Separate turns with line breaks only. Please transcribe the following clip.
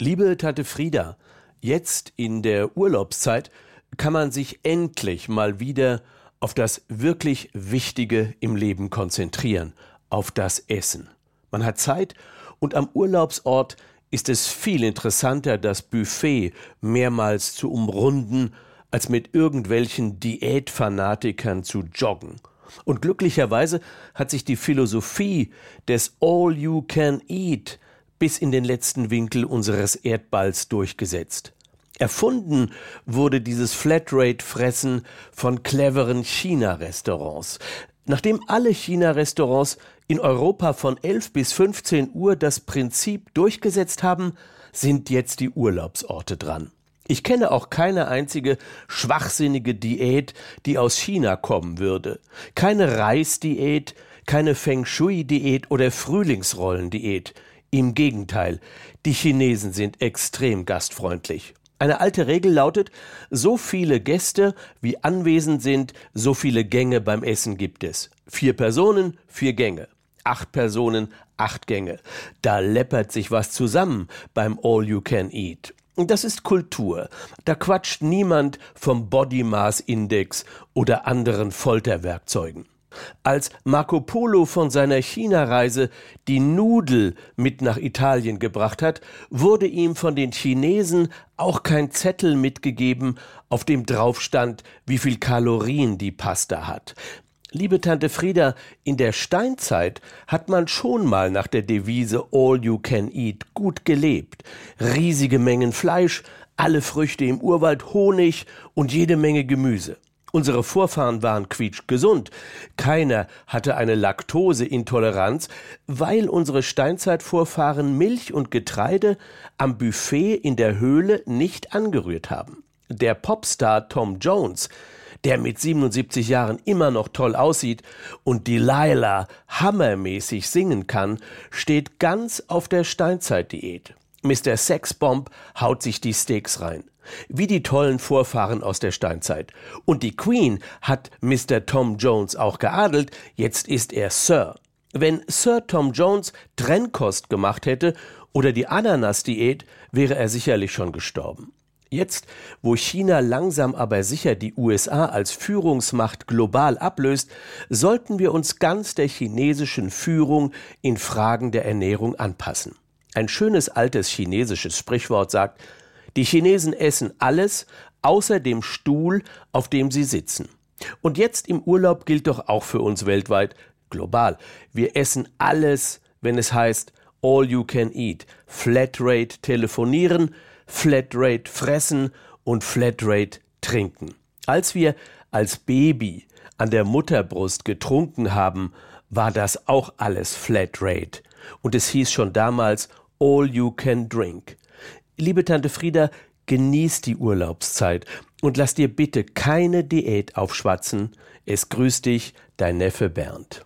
Liebe Tante Frieda, jetzt in der Urlaubszeit kann man sich endlich mal wieder auf das wirklich Wichtige im Leben konzentrieren, auf das Essen. Man hat Zeit und am Urlaubsort ist es viel interessanter, das Buffet mehrmals zu umrunden, als mit irgendwelchen Diätfanatikern zu joggen. Und glücklicherweise hat sich die Philosophie des All You Can Eat bis in den letzten Winkel unseres Erdballs durchgesetzt. Erfunden wurde dieses Flatrate-Fressen von cleveren China-Restaurants. Nachdem alle China-Restaurants in Europa von 11 bis 15 Uhr das Prinzip durchgesetzt haben, sind jetzt die Urlaubsorte dran. Ich kenne auch keine einzige schwachsinnige Diät, die aus China kommen würde. Keine Reisdiät, keine Feng Shui-Diät oder Frühlingsrollendiät. Im Gegenteil, die Chinesen sind extrem gastfreundlich. Eine alte Regel lautet, so viele Gäste wie anwesend sind, so viele Gänge beim Essen gibt es. Vier Personen, vier Gänge. Acht Personen, acht Gänge. Da läppert sich was zusammen beim All You Can Eat. Das ist Kultur. Da quatscht niemand vom Body Mass Index oder anderen Folterwerkzeugen. Als Marco Polo von seiner China-Reise die Nudel mit nach Italien gebracht hat, wurde ihm von den Chinesen auch kein Zettel mitgegeben, auf dem drauf stand, wie viel Kalorien die Pasta hat. Liebe Tante Frieda, in der Steinzeit hat man schon mal nach der Devise All You Can Eat gut gelebt. Riesige Mengen Fleisch, alle Früchte im Urwald, Honig und jede Menge Gemüse. Unsere Vorfahren waren quietschgesund. Keiner hatte eine Laktoseintoleranz, weil unsere Steinzeitvorfahren Milch und Getreide am Buffet in der Höhle nicht angerührt haben. Der Popstar Tom Jones, der mit 77 Jahren immer noch toll aussieht und Delilah hammermäßig singen kann, steht ganz auf der Steinzeitdiät. Mr. Sexbomb haut sich die Steaks rein wie die tollen Vorfahren aus der Steinzeit. Und die Queen hat Mr. Tom Jones auch geadelt, jetzt ist er Sir. Wenn Sir Tom Jones Trennkost gemacht hätte oder die Ananas-Diät, wäre er sicherlich schon gestorben. Jetzt, wo China langsam aber sicher die USA als Führungsmacht global ablöst, sollten wir uns ganz der chinesischen Führung in Fragen der Ernährung anpassen. Ein schönes altes chinesisches Sprichwort sagt, die Chinesen essen alles, außer dem Stuhl, auf dem sie sitzen. Und jetzt im Urlaub gilt doch auch für uns weltweit, global. Wir essen alles, wenn es heißt All you can eat. Flatrate telefonieren, Flatrate fressen und Flatrate trinken. Als wir als Baby an der Mutterbrust getrunken haben, war das auch alles Flatrate. Und es hieß schon damals All you can drink. Liebe Tante Frieda, genieß die Urlaubszeit und lass dir bitte keine Diät aufschwatzen. Es grüßt dich, dein Neffe Bernd.